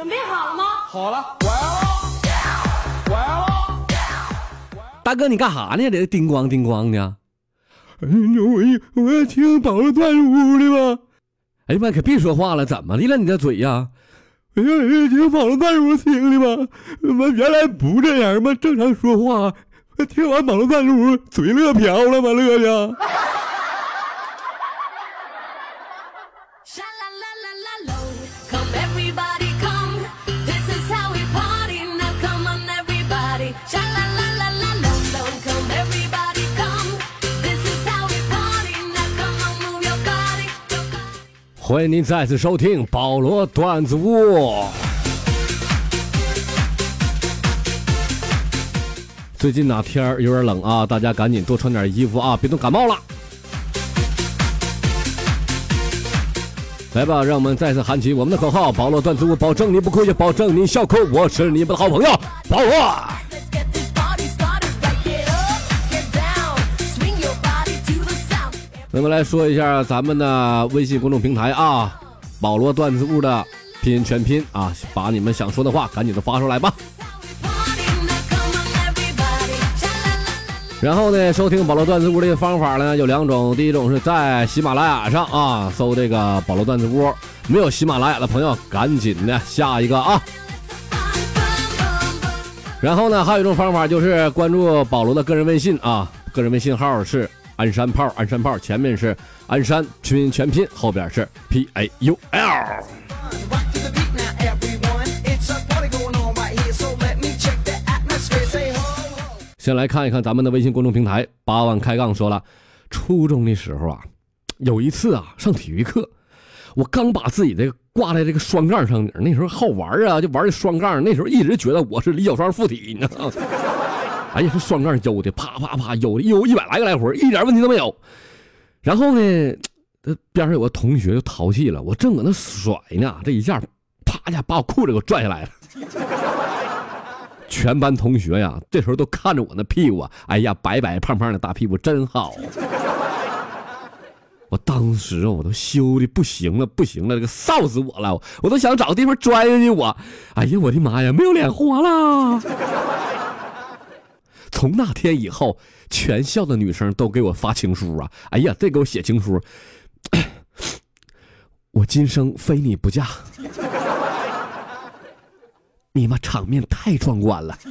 准备好了吗？好了，我来了，我来了。大哥，你干啥呢？这叮咣叮咣的。哎呦，我我要听宝路段屋的吧。哎呀妈，可别说话了，怎么的了？你这嘴呀？哎呀，听宝路段屋听的吧。我原来不这样吗？正常说话。听完宝路段屋，嘴乐瓢了吗？乐的。欢迎您再次收听保罗段子屋。最近哪天儿有点冷啊，大家赶紧多穿点衣服啊，别冻感冒了。来吧，让我们再次喊起我们的口号：保罗段子屋，保证你不亏，保证你笑哭。我是你们的好朋友保罗。那么来说一下咱们的微信公众平台啊，保罗段子屋的拼音全拼啊，把你们想说的话赶紧的发出来吧。然后呢，收听保罗段子屋的方法呢有两种，第一种是在喜马拉雅上啊搜这个保罗段子屋，没有喜马拉雅的朋友赶紧的下一个啊。然后呢，还有一种方法就是关注保罗的个人微信啊，个人微信号是。鞍山炮，鞍山炮，前面是鞍山拼全拼，后边是 P A U L。先来看一看咱们的微信公众平台，八万开杠说了，初中的时候啊，有一次啊，上体育课，我刚把自己的挂在这个双杠上顶，那时候好玩啊，就玩这双杠，那时候一直觉得我是李小双附体，你知道吗？哎呀，这双杠悠的，啪啪啪悠的，悠一百来个来回，一点问题都没有。然后呢，这边上有个同学就淘气了，我正搁那甩呢，这一下，啪一下把我裤子给我拽下来了。全班同学呀，这时候都看着我那屁股，哎呀，白白胖胖的大屁股真好。我当时我都羞的不行了，不行了，这个臊死我了，我都想找个地方钻下去。我，哎呀，我的妈呀，没有脸活了。从那天以后，全校的女生都给我发情书啊！哎呀，这给我写情书，我今生非你不嫁。你妈场面太壮观了。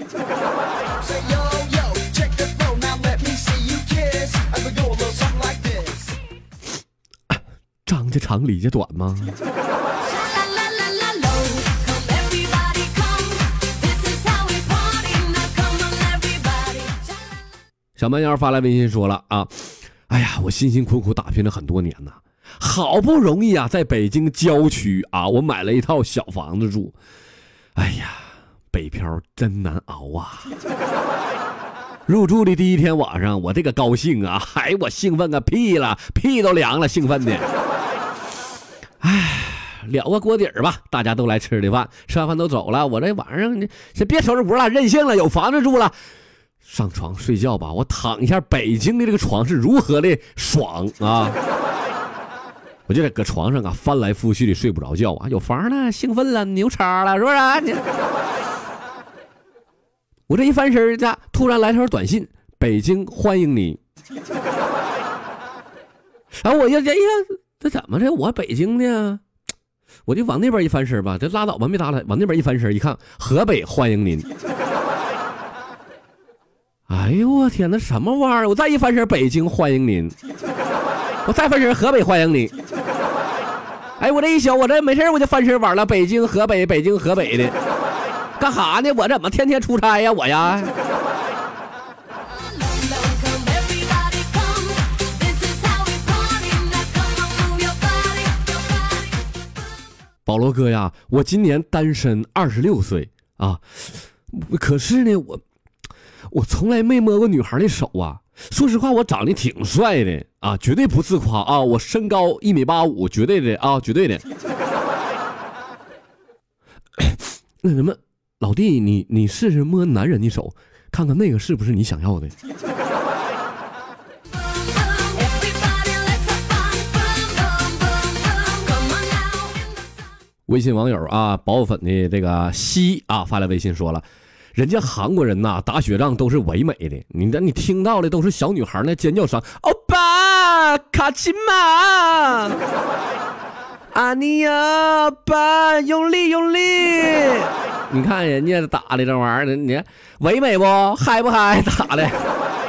张家长李家短吗？小蛮腰发来微信说了啊，哎呀，我辛辛苦苦打拼了很多年呐，好不容易啊，在北京郊区啊，我买了一套小房子住。哎呀，北漂真难熬啊！入住的第一天晚上，我这个高兴啊，嗨，我兴奋个屁了，屁都凉了，兴奋的。哎，了个锅底儿吧，大家都来吃的饭，吃完饭都走了，我这晚上先别收拾屋了，任性了，有房子住了。上床睡觉吧，我躺一下。北京的这个床是如何的爽啊！我就在搁床上啊翻来覆去的睡不着觉啊。有房了，兴奋了，牛叉了，是不是？你我这一翻身家突然来条短信：北京欢迎你。然后我呀，哎呀，这怎么的？我北京的，我就往那边一翻身吧，这拉倒吧，没搭理。往那边一翻身，一看，河北欢迎您。哎呦我天，那什么玩意儿？我再一翻身，北京欢迎您；我再翻身，河北欢迎你。哎，我这一宿，我这没事我就翻身玩了。北京、河北，北京、河北的，干哈呢？我怎么天天出差呀？我呀。保罗哥呀，我今年单身二十六岁啊，可是呢，我。我从来没摸过女孩的手啊！说实话，我长得挺帅的啊，绝对不自夸啊！我身高一米八五，绝对的啊，绝对的。那什么，老弟，你你试试摸男人的手，看看那个是不是你想要的？微信网友啊，薄粉的这个西啊发来微信说了，人家韩国人呐打雪仗都是唯美的，你这你听到的都是小女孩那尖叫声，欧巴卡奇玛，阿尼亚巴用力用力，你看人家打的这玩意儿，你看唯美不嗨不嗨打的，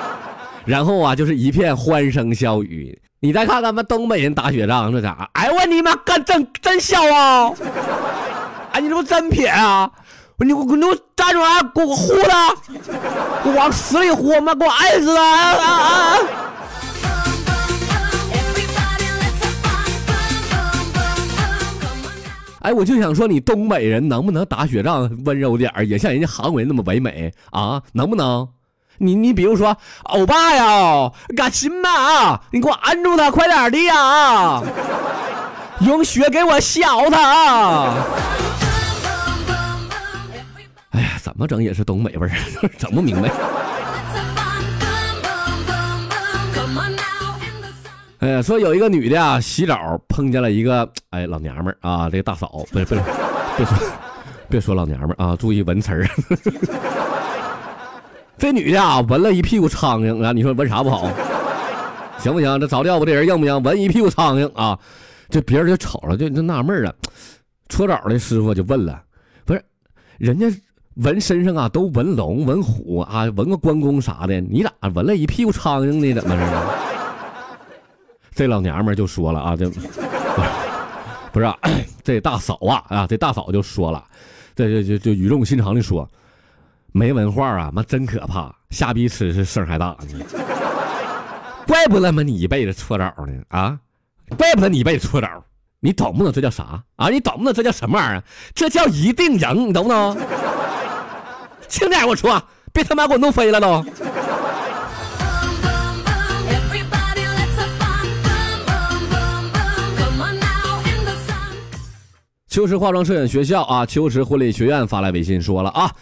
然后啊就是一片欢声笑语。你再看咱们东北人打雪仗，这咋？哎我你妈，干真真笑啊！哎，你这不真撇啊！你给我你给我站住啊！给我呼他！我往死里呼！妈给我爱死他！啊啊啊！哎，我就想说，你东北人能不能打雪仗温柔点也像人家韩国人那么唯美啊？能不能？你你比如说，欧巴呀，赶紧吧，你给我按住他，快点的呀！用雪给我削他啊！怎么整也是东北味儿，整不明白。哎呀，说有一个女的啊，洗澡碰见了一个哎老娘们儿啊，这个大嫂，不是不是，别说别说老娘们儿啊，注意文词儿。这女的啊，闻了一屁股苍蝇啊！你说闻啥不好？行不行？这早教我这人硬不硬？闻一屁股苍蝇啊！这别人就瞅了，就就纳闷了。搓澡的师傅就问了：“不是，人家闻身上啊都闻龙、闻虎啊，闻个关公啥的，你咋闻了一屁股苍蝇呢？怎么着？”这老娘们就说了啊，这 不是 这大嫂啊啊，这大嫂就说了，这这就就语重心长的说。没文化啊，妈真可怕！瞎逼吃是声还大呢，怪不得嘛你一辈子搓澡呢啊，怪不得你一辈子搓澡，你懂不懂这叫啥啊？你懂不懂这叫什么玩意儿？这叫一定赢，你懂不懂？轻点我说，别他妈给我弄飞了都。秋实化妆摄影学校啊，秋实婚礼学院发来微信说了啊。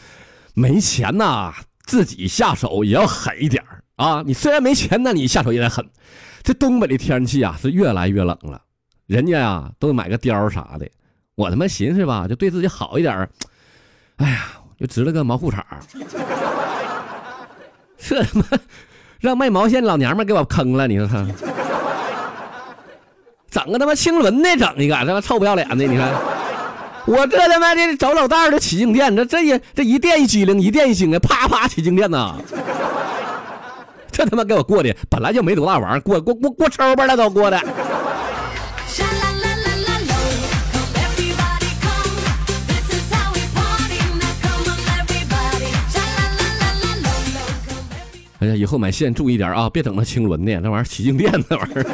没钱呐，自己下手也要狠一点啊！你虽然没钱，那你下手也得狠。这东北的天气啊，是越来越冷了，人家呀都买个貂啥的。我他妈寻思吧，就对自己好一点。哎呀，就织了个毛裤衩这他妈让卖毛线老娘们给我坑了！你说他，整个他妈青轮的，整一个，他妈臭不要脸的！你看。我这他妈的找老道的起静电，这这一这一电一机灵，一电一惊啊，啪啪起静电呐！这他妈给我过的本来就没多大玩意儿，过过过过抽吧了都过的。哎呀，以后买线注意点啊，别整那青轮的，那玩意儿起静电那玩意儿。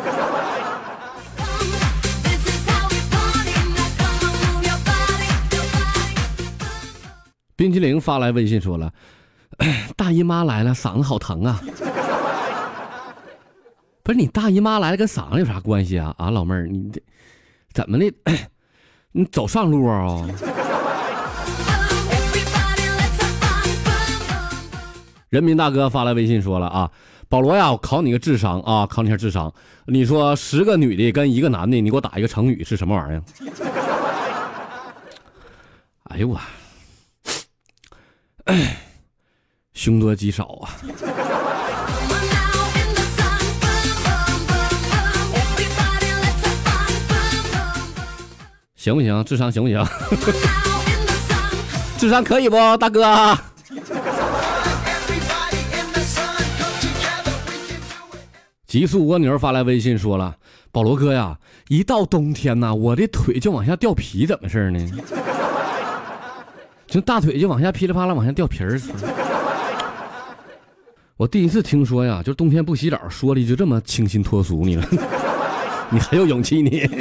冰淇淋发来微信说了：“ 大姨妈来了，嗓子好疼啊！”不是你大姨妈来了跟嗓子有啥关系啊？啊，老妹儿，你这怎么的？你走上路啊？人民大哥发来微信说了啊：“保罗呀，我考你个智商啊，考你下智商。你说十个女的跟一个男的，你给我打一个成语是什么玩意儿？” 哎呦我！哎，凶多吉少啊！行不行？智商行不行？智商可以不，大哥？极速蜗牛发来微信说了：“保罗哥呀，一到冬天呐，我的腿就往下掉皮，怎么事呢？”就大腿就往下噼里啪啦往下掉皮儿。我第一次听说呀，就冬天不洗澡，说的就这么清新脱俗呢。你很有勇气你。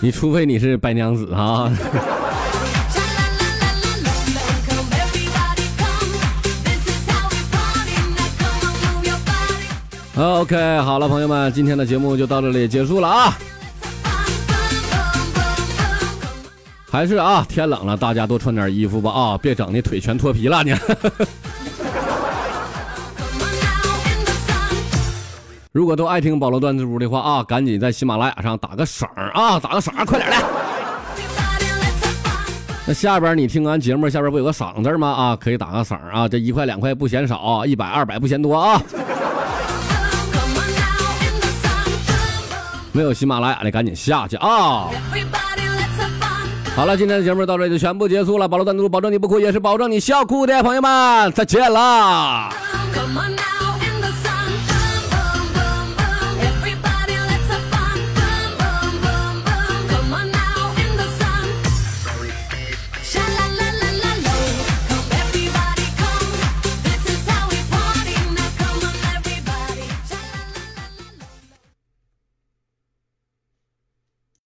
你除非你是白娘子啊。OK，好了，朋友们，今天的节目就到这里结束了啊！还是啊，天冷了，大家多穿点衣服吧啊，别整的腿全脱皮了你。如果都爱听保罗段子屋的话啊，赶紧在喜马拉雅上打个赏啊，打个赏，快点的。那下边你听完节目，下边不有个赏字吗？啊，可以打个赏啊，这一块两块不嫌少，一百二百不嫌多啊。没有喜马拉雅的赶紧下去啊。好了，今天的节目到这里就全部结束了。保罗段子屋，保证你不哭，也是保证你笑哭的朋友们，再见啦。